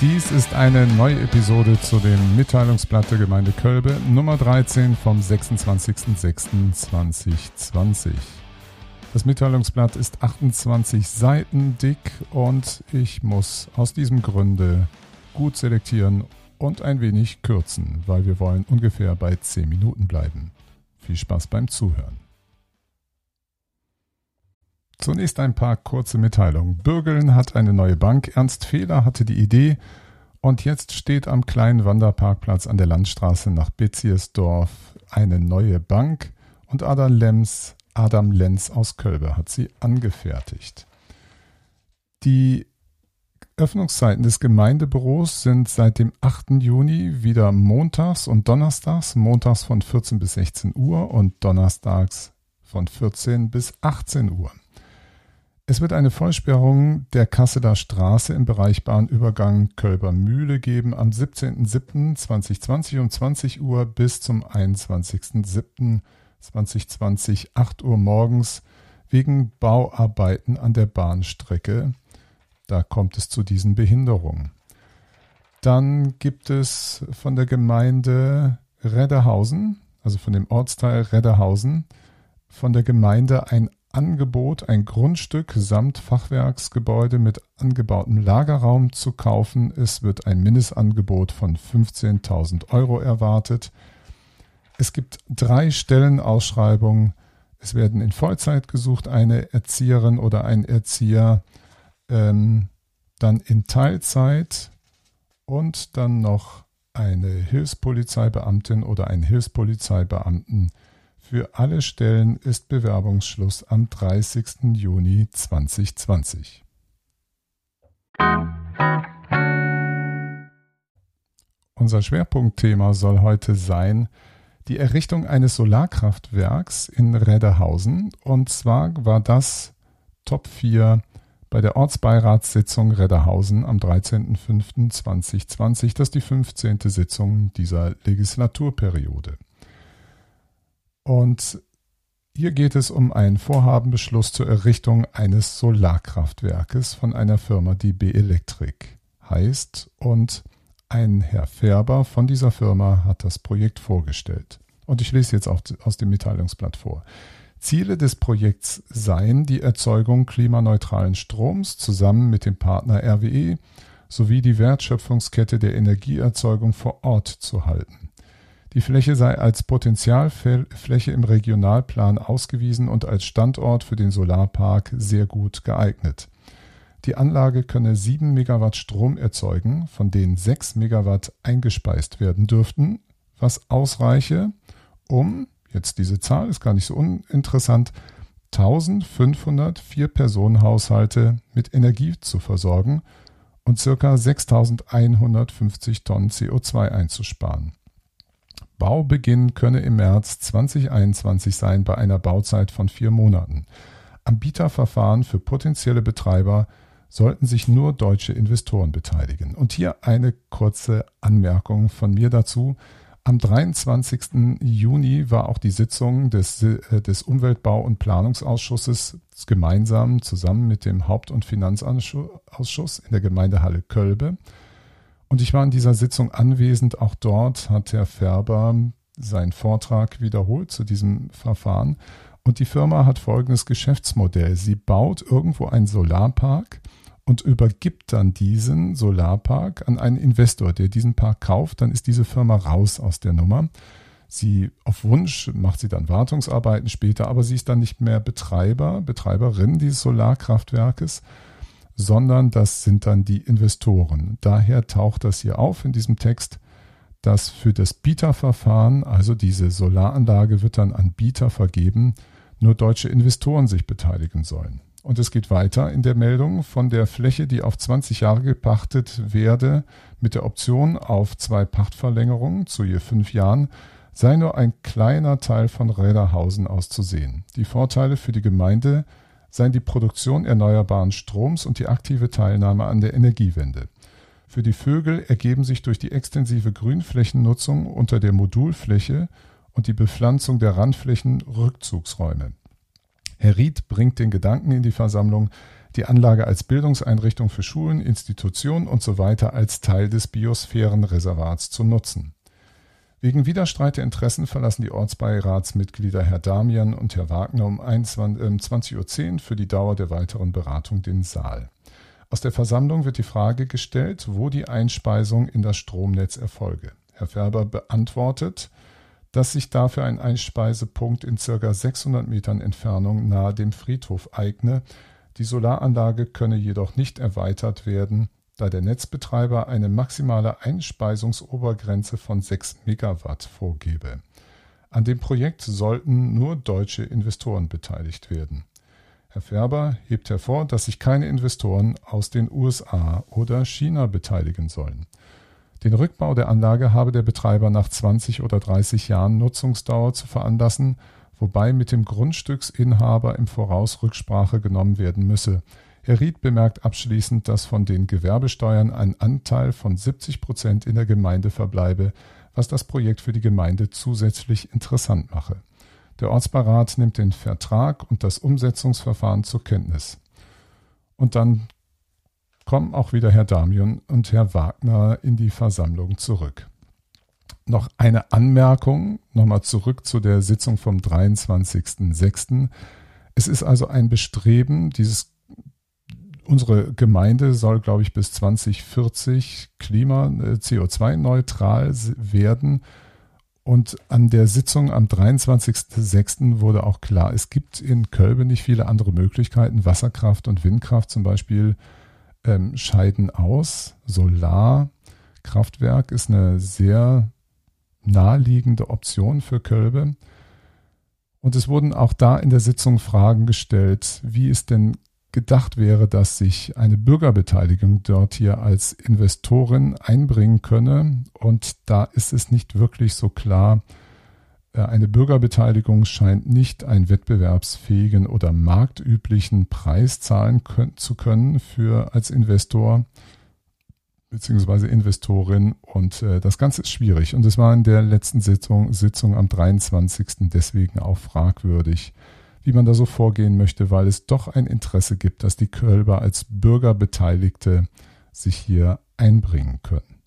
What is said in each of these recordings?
Dies ist eine neue Episode zu dem Mitteilungsblatt der Gemeinde Kölbe, Nummer 13 vom 26.06.2020. Das Mitteilungsblatt ist 28 Seiten dick und ich muss aus diesem Grunde gut selektieren und ein wenig kürzen, weil wir wollen ungefähr bei 10 Minuten bleiben. Viel Spaß beim Zuhören. Zunächst ein paar kurze Mitteilungen. Bürgeln hat eine neue Bank. Ernst Fehler hatte die Idee. Und jetzt steht am kleinen Wanderparkplatz an der Landstraße nach Beziersdorf eine neue Bank. Und Adam Lenz, Adam Lenz aus Kölbe hat sie angefertigt. Die Öffnungszeiten des Gemeindebüros sind seit dem 8. Juni wieder montags und donnerstags, montags von 14 bis 16 Uhr und donnerstags von 14 bis 18 Uhr. Es wird eine Vollsperrung der Kasseler Straße im Bereich Bahnübergang Kölber Mühle geben am 17.07.2020 um 20 Uhr bis zum 21.07.2020 8 Uhr morgens wegen Bauarbeiten an der Bahnstrecke. Da kommt es zu diesen Behinderungen. Dann gibt es von der Gemeinde Redderhausen, also von dem Ortsteil Redderhausen, von der Gemeinde ein Angebot, ein Grundstück samt Fachwerksgebäude mit angebautem Lagerraum zu kaufen. Es wird ein Mindestangebot von 15.000 Euro erwartet. Es gibt drei Stellenausschreibungen. Es werden in Vollzeit gesucht eine Erzieherin oder ein Erzieher, ähm, dann in Teilzeit und dann noch eine Hilfspolizeibeamtin oder ein Hilfspolizeibeamten für alle Stellen ist Bewerbungsschluss am 30. Juni 2020. Unser Schwerpunktthema soll heute sein die Errichtung eines Solarkraftwerks in Redderhausen. Und zwar war das Top 4 bei der Ortsbeiratssitzung Redderhausen am 13.05.2020. Das ist die 15. Sitzung dieser Legislaturperiode. Und hier geht es um einen Vorhabenbeschluss zur Errichtung eines Solarkraftwerkes von einer Firma, die B-Elektrik heißt. Und ein Herr Färber von dieser Firma hat das Projekt vorgestellt. Und ich lese jetzt auch aus dem Mitteilungsblatt vor. Ziele des Projekts seien die Erzeugung klimaneutralen Stroms zusammen mit dem Partner RWE sowie die Wertschöpfungskette der Energieerzeugung vor Ort zu halten. Die Fläche sei als Potentialfläche im Regionalplan ausgewiesen und als Standort für den Solarpark sehr gut geeignet. Die Anlage könne 7 Megawatt Strom erzeugen, von denen 6 Megawatt eingespeist werden dürften, was ausreiche, um, jetzt diese Zahl ist gar nicht so uninteressant, 1500 Vier-Personen-Haushalte mit Energie zu versorgen und ca. 6150 Tonnen CO2 einzusparen. Baubeginn könne im März 2021 sein bei einer Bauzeit von vier Monaten. Am Bieterverfahren für potenzielle Betreiber sollten sich nur deutsche Investoren beteiligen. Und hier eine kurze Anmerkung von mir dazu. Am 23. Juni war auch die Sitzung des, äh, des Umweltbau- und Planungsausschusses gemeinsam zusammen mit dem Haupt- und Finanzausschuss in der Gemeindehalle Kölbe. Und ich war in dieser Sitzung anwesend. Auch dort hat Herr Färber seinen Vortrag wiederholt zu diesem Verfahren. Und die Firma hat folgendes Geschäftsmodell. Sie baut irgendwo einen Solarpark und übergibt dann diesen Solarpark an einen Investor, der diesen Park kauft. Dann ist diese Firma raus aus der Nummer. Sie auf Wunsch macht sie dann Wartungsarbeiten später, aber sie ist dann nicht mehr Betreiber, Betreiberin dieses Solarkraftwerkes, sondern das sind dann die Investoren. Daher taucht das hier auf in diesem Text, dass für das Bieterverfahren, also diese Solaranlage wird dann an Bieter vergeben, nur deutsche Investoren sich beteiligen sollen. Und es geht weiter in der Meldung von der Fläche, die auf 20 Jahre gepachtet werde, mit der Option auf zwei Pachtverlängerungen zu je fünf Jahren, sei nur ein kleiner Teil von Räderhausen auszusehen. Die Vorteile für die Gemeinde seien die Produktion erneuerbaren Stroms und die aktive Teilnahme an der Energiewende. Für die Vögel ergeben sich durch die extensive Grünflächennutzung unter der Modulfläche und die Bepflanzung der Randflächen Rückzugsräume. Herr Ried bringt den Gedanken in die Versammlung, die Anlage als Bildungseinrichtung für Schulen, Institutionen usw. So als Teil des Biosphärenreservats zu nutzen. Wegen Widerstreit der Interessen verlassen die Ortsbeiratsmitglieder Herr Damian und Herr Wagner um 20.10 ähm, Uhr für die Dauer der weiteren Beratung den Saal. Aus der Versammlung wird die Frage gestellt, wo die Einspeisung in das Stromnetz erfolge. Herr Färber beantwortet, dass sich dafür ein Einspeisepunkt in ca. 600 Metern Entfernung nahe dem Friedhof eigne. Die Solaranlage könne jedoch nicht erweitert werden, da der Netzbetreiber eine maximale Einspeisungsobergrenze von 6 Megawatt vorgebe. An dem Projekt sollten nur deutsche Investoren beteiligt werden. Herr Färber hebt hervor, dass sich keine Investoren aus den USA oder China beteiligen sollen. Den Rückbau der Anlage habe der Betreiber nach 20 oder 30 Jahren Nutzungsdauer zu veranlassen, wobei mit dem Grundstücksinhaber im Voraus Rücksprache genommen werden müsse. Herr Ried bemerkt abschließend, dass von den Gewerbesteuern ein Anteil von 70 Prozent in der Gemeinde verbleibe, was das Projekt für die Gemeinde zusätzlich interessant mache. Der Ortsbeirat nimmt den Vertrag und das Umsetzungsverfahren zur Kenntnis. Und dann kommen auch wieder Herr Damian und Herr Wagner in die Versammlung zurück. Noch eine Anmerkung, nochmal zurück zu der Sitzung vom 23.06. Es ist also ein Bestreben, dieses unsere Gemeinde soll, glaube ich, bis 2040 Klima, äh, CO2-neutral werden. Und an der Sitzung am 23.06. wurde auch klar, es gibt in Kölbe nicht viele andere Möglichkeiten. Wasserkraft und Windkraft zum Beispiel ähm, scheiden aus. Solarkraftwerk ist eine sehr naheliegende Option für Kölbe. Und es wurden auch da in der Sitzung Fragen gestellt, wie es denn gedacht wäre, dass sich eine Bürgerbeteiligung dort hier als Investorin einbringen könne. Und da ist es nicht wirklich so klar. Äh, eine Bürgerbeteiligung scheint nicht einen wettbewerbsfähigen oder marktüblichen Preis zahlen zu können für als Investor beziehungsweise Investorin und äh, das Ganze ist schwierig und es war in der letzten Sitzung, Sitzung am 23. deswegen auch fragwürdig, wie man da so vorgehen möchte, weil es doch ein Interesse gibt, dass die Kölber als Bürgerbeteiligte sich hier einbringen können.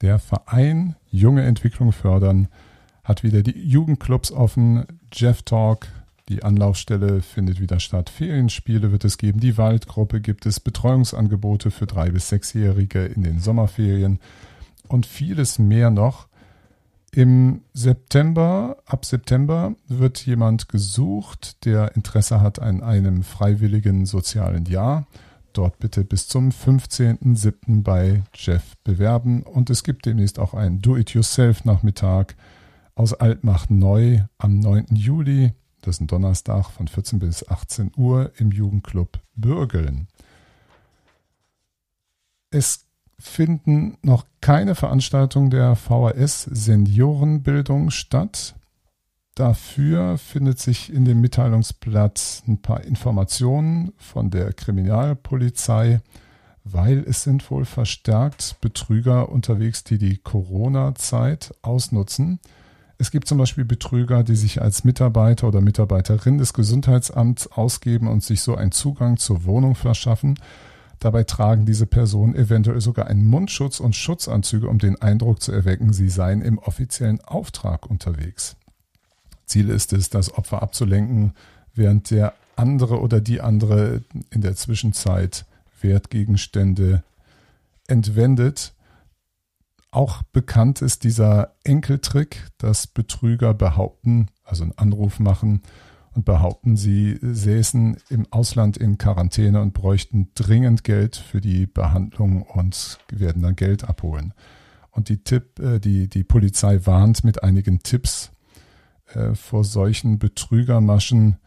Der Verein Junge Entwicklung fördern hat wieder die Jugendclubs offen. Jeff Talk, die Anlaufstelle findet wieder statt. Ferienspiele wird es geben. Die Waldgruppe gibt es. Betreuungsangebote für drei bis sechsjährige in den Sommerferien und vieles mehr noch. Im September, ab September wird jemand gesucht, der Interesse hat an einem freiwilligen sozialen Jahr. Dort bitte bis zum 15.07. bei Jeff bewerben. Und es gibt demnächst auch einen Do-it-yourself-Nachmittag aus Altmacht neu am 9. Juli. Das ist ein Donnerstag von 14 bis 18 Uhr im Jugendclub Bürgeln. Es finden noch keine Veranstaltungen der VHS Seniorenbildung statt. Dafür findet sich in dem Mitteilungsblatt ein paar Informationen von der Kriminalpolizei, weil es sind wohl verstärkt Betrüger unterwegs, die die Corona-Zeit ausnutzen. Es gibt zum Beispiel Betrüger, die sich als Mitarbeiter oder Mitarbeiterin des Gesundheitsamts ausgeben und sich so einen Zugang zur Wohnung verschaffen Dabei tragen diese Personen eventuell sogar einen Mundschutz und Schutzanzüge, um den Eindruck zu erwecken, sie seien im offiziellen Auftrag unterwegs. Ziel ist es, das Opfer abzulenken, während der andere oder die andere in der Zwischenzeit Wertgegenstände entwendet. Auch bekannt ist dieser Enkeltrick, dass Betrüger behaupten, also einen Anruf machen und behaupten, sie säßen im Ausland in Quarantäne und bräuchten dringend Geld für die Behandlung und werden dann Geld abholen. Und die, Tipp, äh, die, die Polizei warnt mit einigen Tipps äh, vor solchen Betrügermaschen.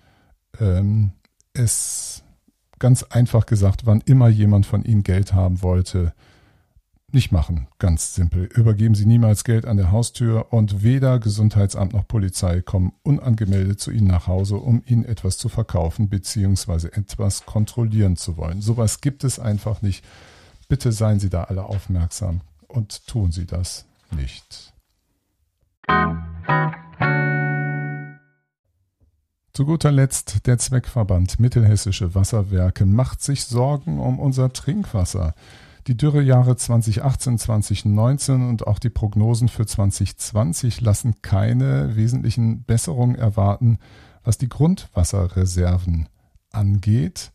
Ähm, es ganz einfach gesagt, wann immer jemand von Ihnen Geld haben wollte, nicht machen, ganz simpel. Übergeben Sie niemals Geld an der Haustür und weder Gesundheitsamt noch Polizei kommen unangemeldet zu Ihnen nach Hause, um Ihnen etwas zu verkaufen bzw. etwas kontrollieren zu wollen. Sowas gibt es einfach nicht. Bitte seien Sie da alle aufmerksam und tun Sie das nicht. Zu guter Letzt der Zweckverband Mittelhessische Wasserwerke macht sich Sorgen um unser Trinkwasser. Die Dürrejahre 2018, 2019 und auch die Prognosen für 2020 lassen keine wesentlichen Besserungen erwarten, was die Grundwasserreserven angeht.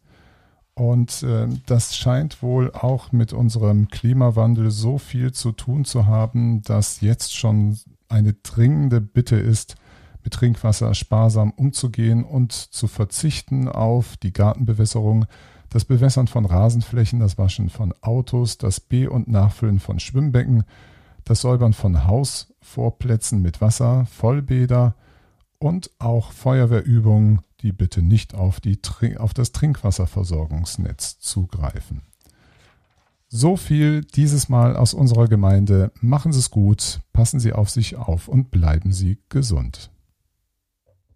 Und äh, das scheint wohl auch mit unserem Klimawandel so viel zu tun zu haben, dass jetzt schon eine dringende Bitte ist, mit Trinkwasser sparsam umzugehen und zu verzichten auf die Gartenbewässerung, das Bewässern von Rasenflächen, das Waschen von Autos, das Be- und Nachfüllen von Schwimmbecken, das Säubern von Hausvorplätzen mit Wasser, Vollbäder und auch Feuerwehrübungen, die bitte nicht auf, die, auf das Trinkwasserversorgungsnetz zugreifen. So viel dieses Mal aus unserer Gemeinde. Machen Sie es gut, passen Sie auf sich auf und bleiben Sie gesund.